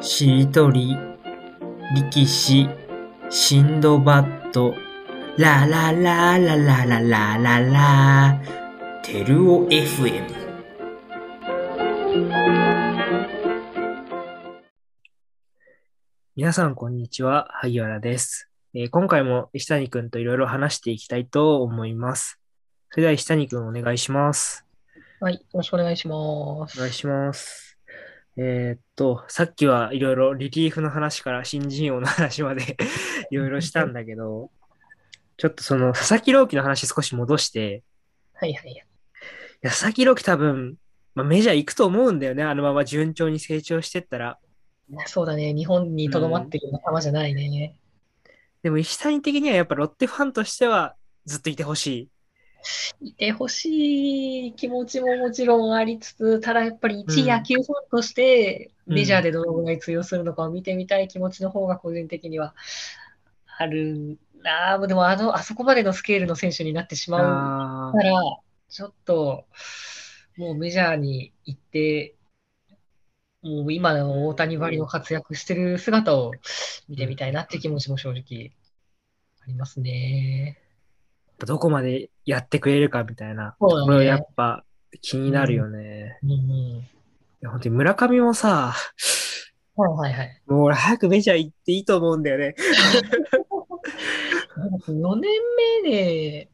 しりとり、力士、シンドバッド、ラララララララララ、テルオ FM。皆さん、こんにちは。萩原です。えー今回も石谷くんといろいろ話していきたいと思います。それでは石谷くんお願いします。はい、よろしくお願いしまおす。願いします。えーっと、さっきはいろいろリリーフの話から新人王の話まで いろいろしたんだけど、ちょっとその佐々木朗希の話少し戻して、はいはい。佐々木朗希多分、まあ、メジャー行くと思うんだよね。あのまま順調に成長してったら。そうだね、日本にとどまってる仲間じゃないね。でも石谷的にはやっぱロッテファンとしてはずっといてほしい。いてほしい気持ちももちろんありつつ、ただやっぱり一うん野球ファンとして、うんメジャーでどのぐらい通用するのかを見てみたい気持ちの方が個人的にはあるんだ。でもあの、あそこまでのスケールの選手になってしまうあから、ちょっと、もうメジャーに行って、もう今の大谷ばりの活躍してる姿を見てみたいなって気持ちも正直ありますね。ーどこまでやってくれるかみたいな。これやっぱ気になるよね。うんうん。いや本当に村上もさ、はいはいはい。もう俺早くメジャー行っていいと思うんだよね。4年目で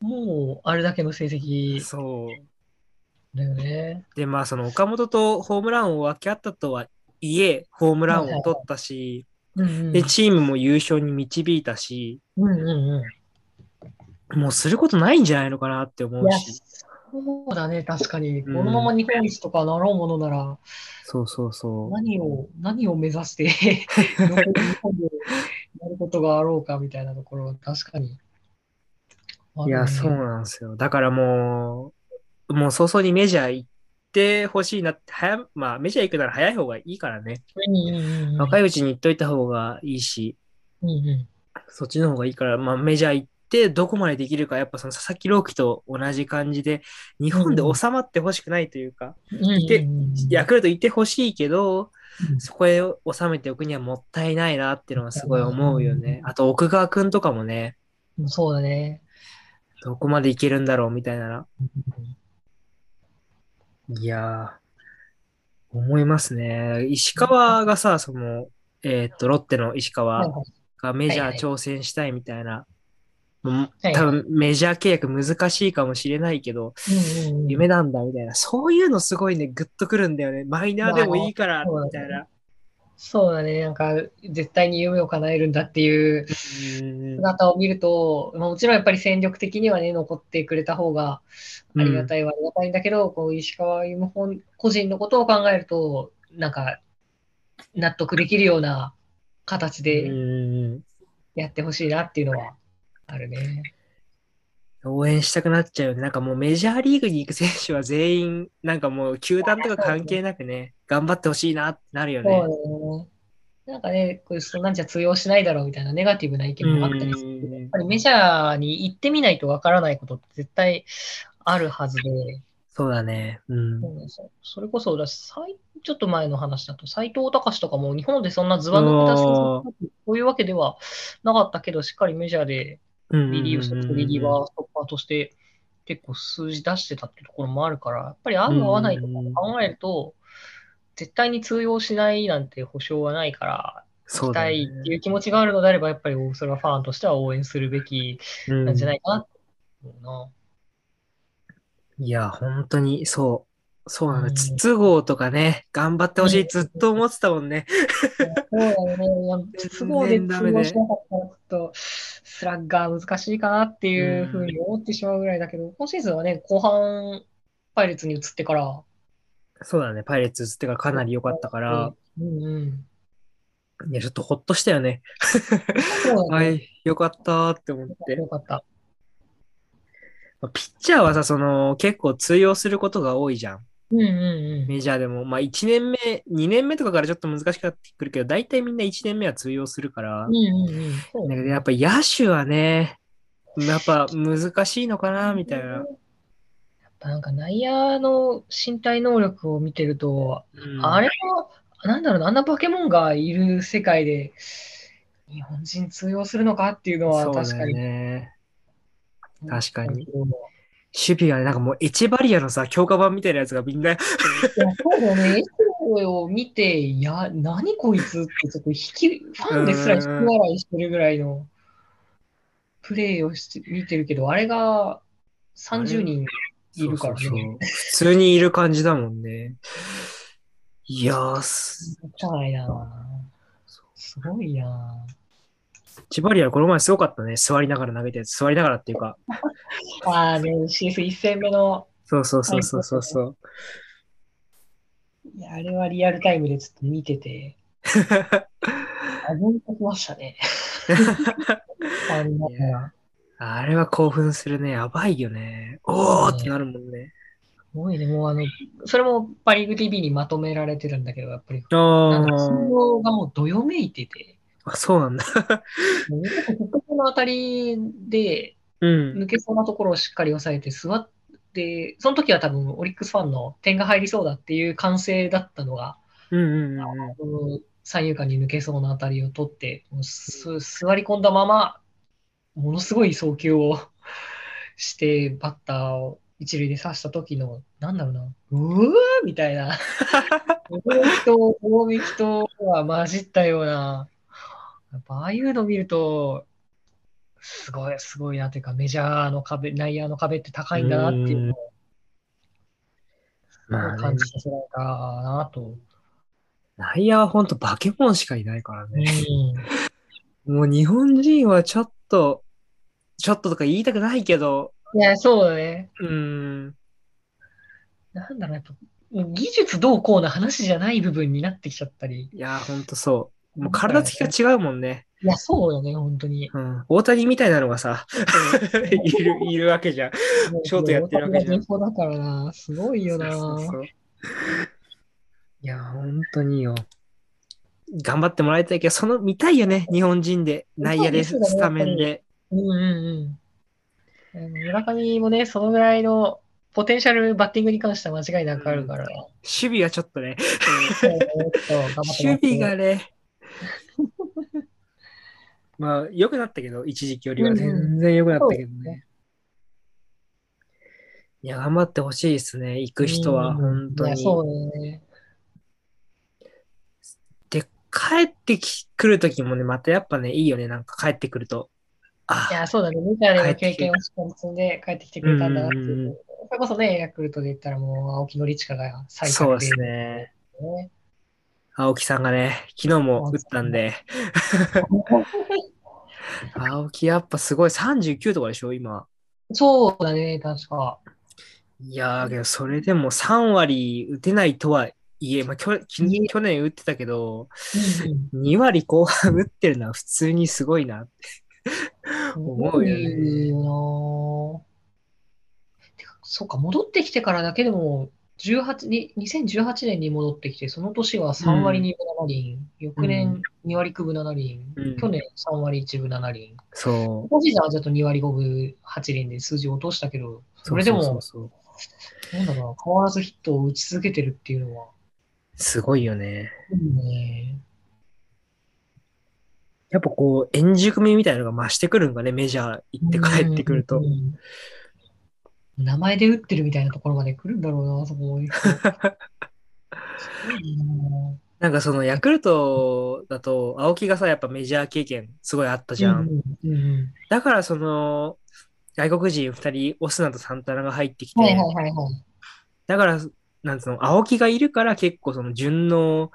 もうあれだけの成績そう。だよね。で、まあその岡本とホームランを分け合ったとはいえ、ホームランを取ったし、うんうん。で、チームも優勝に導いたし、うんうんうん。もうすることないんじゃないのかなって思いうや、し。そうだね、確かに。こうんのまま日本一とかなろうものなら、そうそうそう。何を、何を目指して 日本でやることがあろうかみたいなところは確かに。いや、そうなんですよ。だからもう、もう早々にメジャー行ってほしいなって、早、まあメジャー行くなら早い方がいいからね。うんうんうんうん。若いうちに行っといた方がいいし、うんうん。そっちの方がいいから、まあメジャー行ってどこまでできるか、やっぱその佐々木朗希と同じ感じで、日本で収まってほしくないというか、うんでヤクルト行ってほしいけど、うんそこへ収めておくにはもったいないなっていうのはすごい思うよね。あと奥川くんとかもね、そうだね。どこまでいけるんだろうみたいな。いやー、思いますね。石川がさ、その、えーっと、ロッテの石川がメジャー挑戦したいみたいな。はい多分メジャー契約難しいかもしれないけど、うんうんうん夢なんだみたいな。そういうのすごいね、グッとくるんだよね。マイナーでもいいから、まあみたいな。そうだね。なんか、絶対に夢を叶えるんだっていううん姿を見ると、まあもちろんやっぱり戦力的にはね、残ってくれた方がありがたいはありがたいんだけど、こう石川由美本個人のことを考えると、なんか、納得できるような形うでんやってほしいなっていうのはあるね。応援したくなっちゃうよね。なんかもうメジャーリーグに行く選手は全員、なんかもう球団とか関係なくね、頑張ってほしいなってなるよね。そうだね。なんかね、これそんなんじゃ通用しないだろうみたいなネガティブな意見もあったりするけど、うんやっぱりメジャーに行ってみないとわからないことって絶対あるはずで、そうだね。うん。それこそちょっと前の話だと、斎藤隆とかも日本でそんな図は抜けた成績そういうわけではなかったけど、しっかりメジャーでリリーフして、リリーストッパーとして結構数字出してたってところもあるから、やっぱり合う合わないとか考えると、絶対に通用しないなんて保証はないから、そうだ行きたいねっていう気持ちがあるのであれば、やっぱりそれはファンとしては応援するべきうんなんじゃないかなと思うな。いや、本当にそう。そうなの。うん筒香とかね、頑張ってほしい。ずっと思ってたもんね。そうだよね。いや、都合で通用しなかったら、ちょっと、スラッガー難しいかなっていうふうに思ってしまうぐらいだけど、今シーズンはね、後半、パイレーツに移ってから、そうだね。パイレーツ移ってからかなり良かったから、うんうん。いや、ちょっとほっとしたよね。ね。はい、よかったって思って。よかった。まあピッチャーはさ、その、結構通用することが多いじゃん。うんうんうん。メジャーでも。まあ、1年目、2年目とかからちょっと難しくなってくるけど、大体みんな1年目は通用するから。うんうんうん。だけど、やっぱ野手はね、やっぱ難しいのかな、みたいな。やっぱなんか内野の身体能力を見てると、うんあれはなんだろうな、あんなバケモンがいる世界で、日本人通用するのかっていうのは確かに。ね。確かに。守備がね、なんかもうエチェバリアのさ、強化版みたいなやつがみんな、いやそうだよね。エスを見て、いや、何こいつって、ちょっと引き、ファンですら引き笑いしてるぐらいのプレイをして見てるけど、あれが30人いるからそうそうそうね。普通にいる感じだもんね。いやー、す じゃないなすごいなエチェバリアこの前すごかったね。座りながら投げたやつ。座りながらっていうか。ああね、CS1 戦目の、そうそうそうそうそうそう。いやあれはリアルタイムでちょっと見てて、あましたね。あれは興奮するね。やばいよね。おーってなるもんね。すごいね、もうあの、それもパリーグ TV にまとめられてるんだけど、やっぱり、あなんか、信ー号がもうどよめいてて、あ、そうなんだ。ここのあたりでうん。抜けそうなところをしっかり抑えて座って、その時は多分オリックスファンの点が入りそうだっていう歓声だったのが、うんうんうんうん。この三遊間に抜けそうなあたりを取って、もうす座り込んだまま、ものすごい送球を して、バッターを一塁で刺した時の、なんだろうな、うーみたいな、驚きと、驚きとは混じったような、やっぱああいうの見ると、すごい、すごいなというか、メジャーの壁、内野の壁って高いんだなっていうのを感じさせられたなと。内野はほんとバケモンしかいないからうね。ん もう日本人はちょっと、ちょっととか言いたくないけど、いや、そうだね。うーん。なんだろう、やっぱ、技術どうこうな話じゃない部分になってきちゃったり。いや、ほんとそう。もう体つきが違うもんね。いや、そうよね、本当に。うん。大谷みたいなのがさ、いる、いるわけじゃん。ショートやってるわけじゃん大谷が人だからな、すごいよな。そうそうそういや、本当によ。頑張ってもらいたいけど、その見たいよね、日本人で。内野で、ねスタメンで。うんうんうん。村上もね、そのぐらいのポテンシャルバッティングに関しては間違いなくあるから。守備はちょっとね、守備がね、まあ、良くなったけど、一時期よりは全然良くなったけどね。いや、頑張ってほしいですね、行く人は、うん本当に。そうだね。で、帰ってきくるときもね、またやっぱね、いいよね、なんか帰ってくると。あいや、そうだね。メジャーでの経験をしっかり積んで帰ってきてくれたんだなっていう。それこそね、ヤクルトで言ったらもう青木宣親が最下位そうですね。ね。青木さんがね、昨日も打ったんで、青木やっぱすごい39とかでしょ、今。そうだね、確か。いやー、けどそれでも3割打てないとはいえ、まあ、去去年打ってたけど、うん2割後半打ってるのは普通にすごいなって。うん、思うよねそうか、戻ってきてからだけでも、18に2018年に戻ってきて、その年は3割2分7厘、翌年2割9分7厘、うん去年3割1分7厘。そう。今シーズンはちょっと2割5分8厘で数字を落としたけど、それでも、なんだろうな、変わらずヒットを打ち続けてるっていうのは、すごいよね。ね。やっぱこう、円熟味みたいなのが増してくるんがね、メジャー行って帰ってくるとうん。うん名前で打ってるみたいなところまで来るんだろうな、そこ ななんかそのヤクルトだと、青木がさ、やっぱメジャー経験すごいあったじゃん。うんうんうんだからその、外国人2人、オスナとサンタナが入ってきて、はいはいはいはい。だから、なんつうの、青木がいるから結構その順の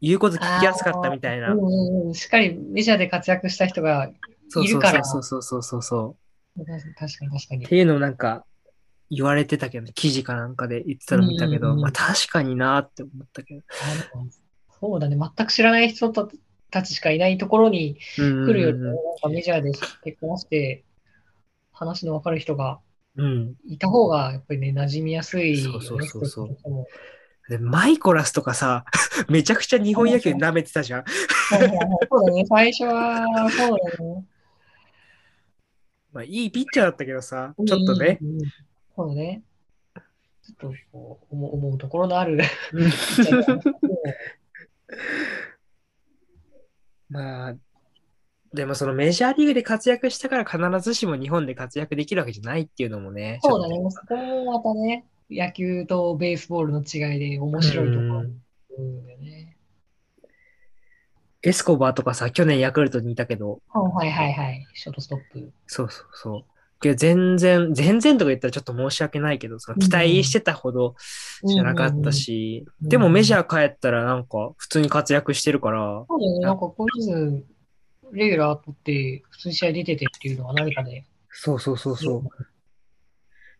言うこと聞きやすかったみたいなう。んうんうん、しっかりメジャーで活躍した人がそうそういるからそうそうそうそうそう。確かに確かにっ。ていうのをなんか言われてたけど、記事かなんかで言ってたの見たけど、うんうんうんまあ確かになって思ったけど。そうだね、全く知らない人たちしかいないところにうん来るよりも、なんかメジャーで結婚して話の分かる人がうん。いた方がやっぱりね、馴染みやすいよね。そうそうそうそうで、マイコラスとかさ、めちゃくちゃ日本野球舐めてたじゃん。そうだね、最初は、そうだね。まあいいピッチャーだったけどさ、ちょっとね。うんうんうん。そうだね。ちょっとこう思う思うところのある うんまあ、でもそのメジャーリーグで活躍したから必ずしも日本で活躍できるわけじゃないっていうのもね。そうだね。そこもまたね、野球とベースボールの違いで面白いところね。エスコバーとかさ、去年ヤクルトにいたけど、はいはいはい。ショートストップ。そうそうそう。けど全然、全然とか言ったらちょっと申し訳ないけど、その期待してたほどじゃなかったし、うんうんうんでもメジャー帰ったらなんか普通に活躍してるから、そうだよね。なんか今シーズン、レギュラー取って、普通に試合出ててっていうのは何かで。そうそうそうそう。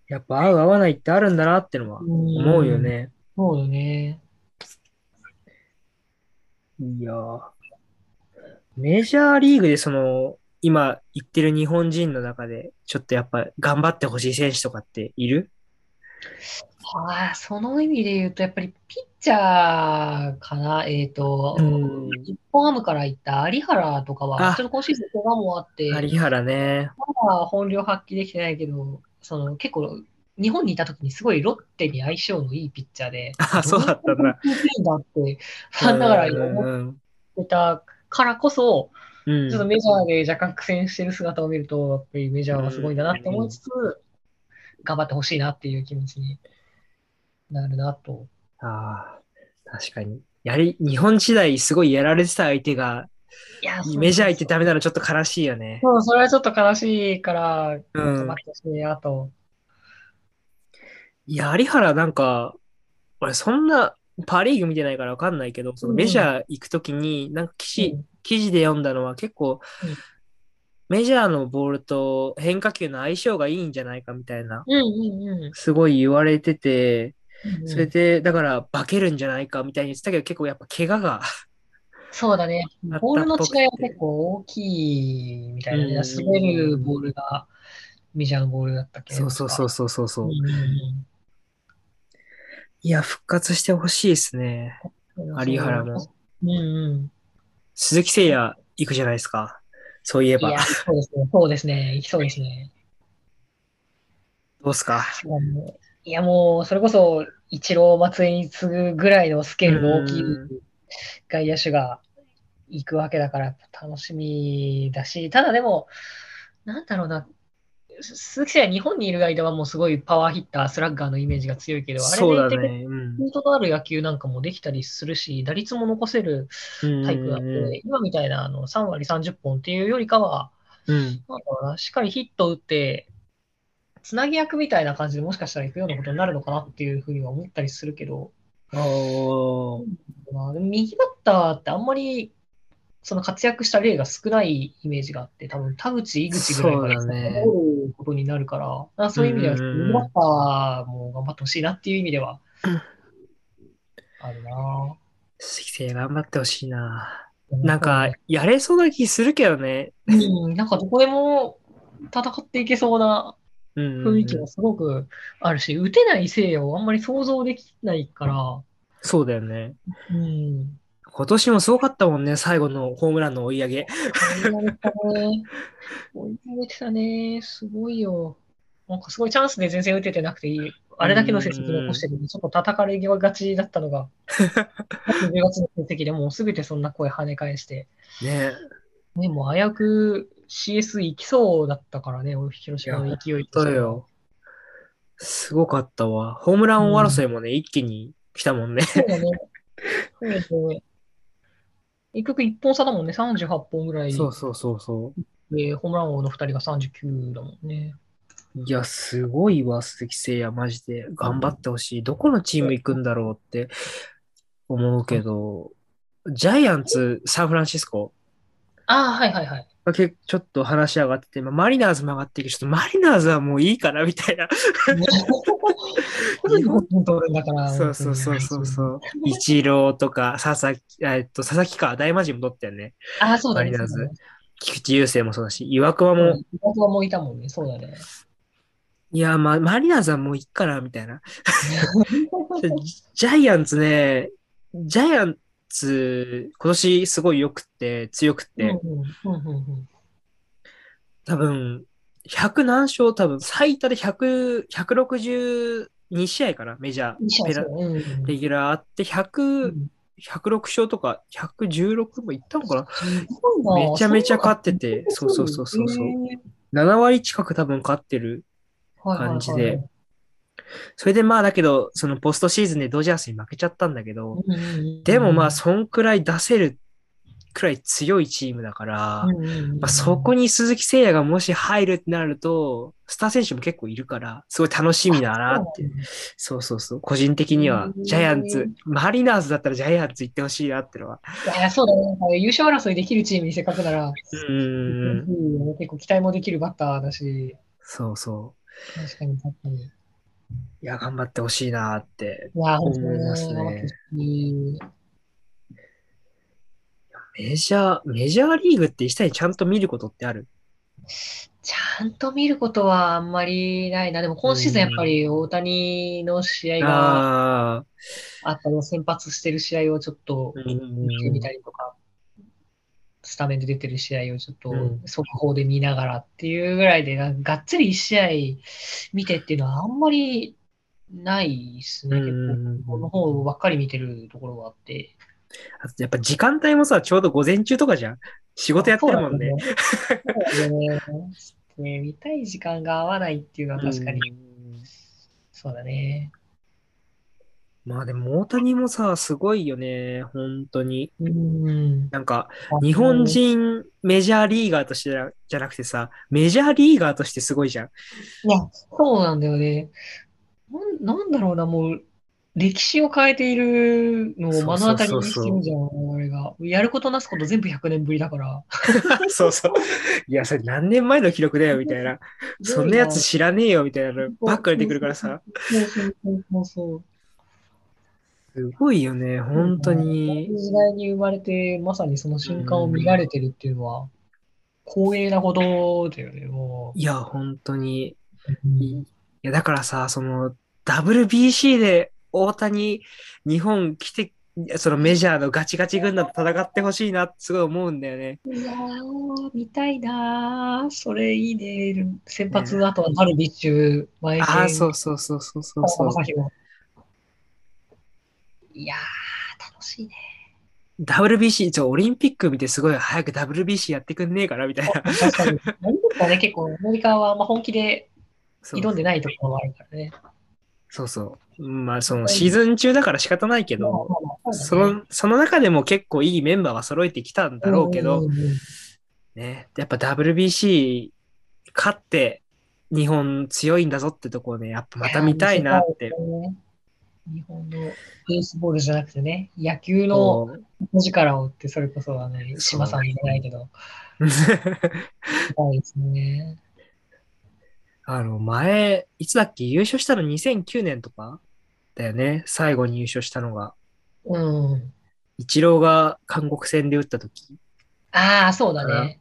やっぱ合う合わないってあるんだなってのは思うよね。そうよね。いやーメジャーリーグでその、今言ってる日本人の中で、ちょっとやっぱ頑張ってほしい選手とかっている？ああ、その意味で言うと、やっぱりピッチャーかな？えっ、と、うん日本ハムから行った有原とかは、あちょっと今シーズン怪我もあって、有原ね。まだ本領発揮できてないけど、その結構、日本にいた時にすごいロッテに相性のいいピッチャーで、あ、そうだったんだ。だって、ファンながら思うんってたからこそ、うんちょっとメジャーで若干苦戦してる姿を見ると、やっぱりメジャーはすごいんだなって思いつつ、頑張ってほしいなっていう気持ちになるなと。ああ、確かに。やり、日本時代すごいやられてた相手が、いや、メジャー行ってダメなのちょっと悲しいよね。そう、それはちょっと悲しいから、うん頑張ってほしいなと。いや、有原なんか、俺そんなパリーグ見てないからわかんないけど、そのメジャー行くときに、なんか記事、うん。記事で読んだのは結構うん、メジャーのボールと変化球の相性がいいんじゃないかみたいな、すごい言われてて。それで、だから化けるんじゃないかみたいに言ってたけど、結構やっぱ怪我が、そうだね。ボールの違いは結構大きいみたいな滑るボールがメジャーのボールだったっけそうそうそうそうそう。そうう。んうんいや、復活してほしいですね。うん。有原も。うんうん。鈴木誠也行くじゃないですか。そういえば。そうですね。そうですね。いきそうですね。どうすか？いや、もう、それこそ、イチロー、松井に次ぐぐらいのスケールの大きいうん外野手が行くわけだから、楽しみだし、ただでも、なんだろうな、鈴木誠也、日本にいる間はもうすごいパワーヒッター、スラッガーのイメージが強いけど、あれでいてね。うん。ポイントのある野球なんかもできたりするし、打率も残せるタイプなんうんで、今みたいなあの3割30本っていうよりかは、うん。しっかりヒット打って、つなぎ役みたいな感じでもしかしたら行くようなことになるのかなっていうふうには思ったりするけど、おー。まあ、右バッターってあんまりその活躍した例が少ないイメージがあって、多分田口、井口ぐらいからそうだね残ることになるから、だからそういう意味では、うんうんうん右バッターも頑張ってほしいなっていう意味では、あるな鈴木誠也頑張ってほしいな。ぁなんか、やれそうな気するけどね。うん、なんかどこでも戦っていけそうなうん。雰囲気もすごくあるし、打てないせいをあんまり想像できないから、そうだよね。うん。今年もすごかったもんね、最後のホームランの追い上げ。追い上げてたね。すごいよ。なんかすごいチャンスで全然打ててなくていい。あれだけの成績残してるちょっと叩かれがちだったのが、10月の成績でもうすべてそんな声跳ね返して、ね。ね、もう危うく CS 行きそうだったからね、広島の勢いとしてはそうよ。すごかったわ。ホームラン王争いもね、一気に来たもんね。そうだね。そうですね。一曲一本差だもんね、38本ぐらい。そうそうそうそで、ホームラン王の2人が39だもんね。う。いや、すごいわ、鈴木誠也、マジで。頑張ってほしい。どこのチーム行くんだろうって思うけど、ジャイアンツ、サンフランシスコ？ああ、はいはいはい。がけちょっと話し上がってて、まあマリナーズも上がってるけど、ちょっとマリナーズはもういいかな、みたいな。日本に取るんだから。そうそうそうそうう。そう。イチローとか、佐々木、えっと、佐々木か、大魔神も取ったよね。ああ、そうだね。マリナーズ菊池雄星もそうだし、岩隈も、うん僕はもういたもんね、そうだね。いや、まあ、マリナーズはもういっかな、みたいな。ジャイアンツね、ジャイアンツ、今年すごい良くて、強くて、多分、100何勝、多分、最多で100、162試合かな、メジャー。ペラレギュラーあって、100、106勝とか116もいったのかな？めちゃめちゃ勝ってて、そうそうそうそうそう。へ7割近く多分勝ってる感じで。それでまあだけど、そのポストシーズンでドジャースに負けちゃったんだけど、でもまあそんくらい出せるくらい強いチームだから、まあ、そこに鈴木誠也がもし入るってなると、スター選手も結構いるから、すごい楽しみだなって。そうそうそう。個人的にはう、んジャイアンツ、マリナーズだったらジャイアンツ行ってほしいなってのは。いや、そうだね。優勝争いできるチームにせっかくなら、うーん。結構期待もできるバッターだし、そうそ確かに確かに。いや、頑張ってほしいなって。思いますね。メジャー、メジャーリーグって一切ちゃんと見ることってある？ちゃんと見ることはあんまりないな。でも今シーズンやっぱり大谷の試合があったり、先発してる試合をちょっとうん見てみたりとか、スタメンで出てる試合をちょっとうん速報で見ながらっていうぐらいで、がっつり一試合見てっていうのはあんまりないですね。うん結構、この方ばっかり見てるところがあって。あとやっぱ時間帯もさ、ちょうど午前中とかじゃん。仕事やってるもんね。そうだね。ね見たい時間が合わないっていうのは確かに、うんそうだね。まあでも大谷もさ、すごいよね。本当に。うん。なんか、日本人メジャーリーガーとしてじゃなくてさ、メジャーリーガーとしてすごいじゃん。いや、そうなんだよね。なんなんだろうな、もう、歴史を変えているのを目の当たりにしてるじゃん、あれが。やることなすこと全部100年ぶりだから。そうそう。いや、それ何年前の記録だよ、みたいな。そんなやつ知らねえよ、みたいなのばっかり出てくるからさ。そうそうそうそう。すごいよね、本当に時代に生まれて、まさにその瞬間を見られてるっていうのは、光栄なことだよね、もいや、本当に。う。いや、だからさ、その、WBC で大谷、日本来て、そのメジャーのガチガチ軍団と戦ってほしいなってすごい思うんだよね。いやー、見たいなー。それいいね。先発の後はダルビッシュ、前ああ、剣そうそうそうそうそうそう。いやー、楽しいね。WBC、ちょ、オリンピック見てすごい早く WBC やってくんねえかなみたいな。確かに。ね、結構アメリカはまあ本気で挑んでないところもあるからね。そうそう。まあ、そのシーズン中だから仕方ないけど、その、その中でも結構いいメンバーは揃えてきたんだろうけど、ね、やっぱ WBC 勝って日本強いんだぞってとこをね、やっぱまた見たいなって。日本のベースボールじゃなくてね、野球の力をって、それこそはね、島さん言えないけど、見たいですね。あの、前、いつだっけ？優勝したの2009年とかだよね。最後に優勝したのが。うん。イチローが韓国戦で打った時。ああ、そうだね。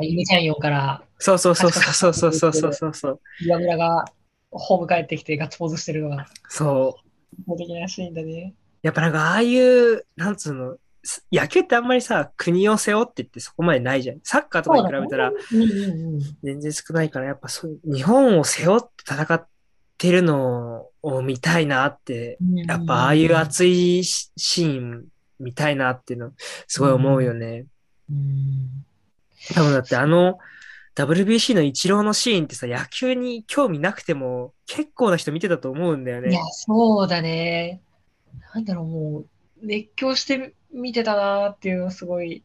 ユニチャンヨンからそうそうそうそうそうそうそうそうそう。岩村がホーム帰ってきてガッツポーズしてるのが、そう。的なシーンだね。やっぱなんかああいう、なんつうの、す野球ってあんまりさ、国を背負ってってそこまでないじゃん。サッカーとかに比べたら。全然少ないから、やっぱそう、日本を背負って戦ってるのを見たいなって、やっぱああいう熱いシシーン見たいなっていうの、すごい思うよね。うん多分だってあの WBC のイチローのシーンってさ、野球に興味なくても結構な人見てたと思うんだよねいや。、そうだね。なんだろう、もう、熱狂して見てたなーっていうのをすごい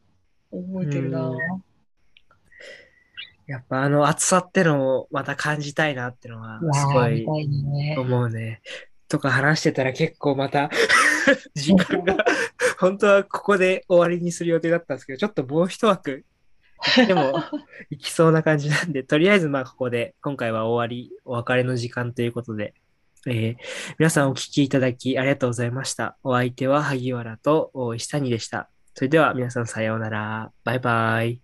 覚えてるなうんやっぱあの熱さってのをまた感じたいなってのはすごい。思うね。とか話してたら結構また 時間が、本当はここで終わりにする予定だったんですけど、ちょっともう一枠でも行きそうな感じなんで、とりあえずまあここで今回は終わり、お別れの時間ということで、えー皆さんお聞きいただきありがとうございました。お相手は萩原と石谷でした。それでは皆さんさようなら。バイバイ。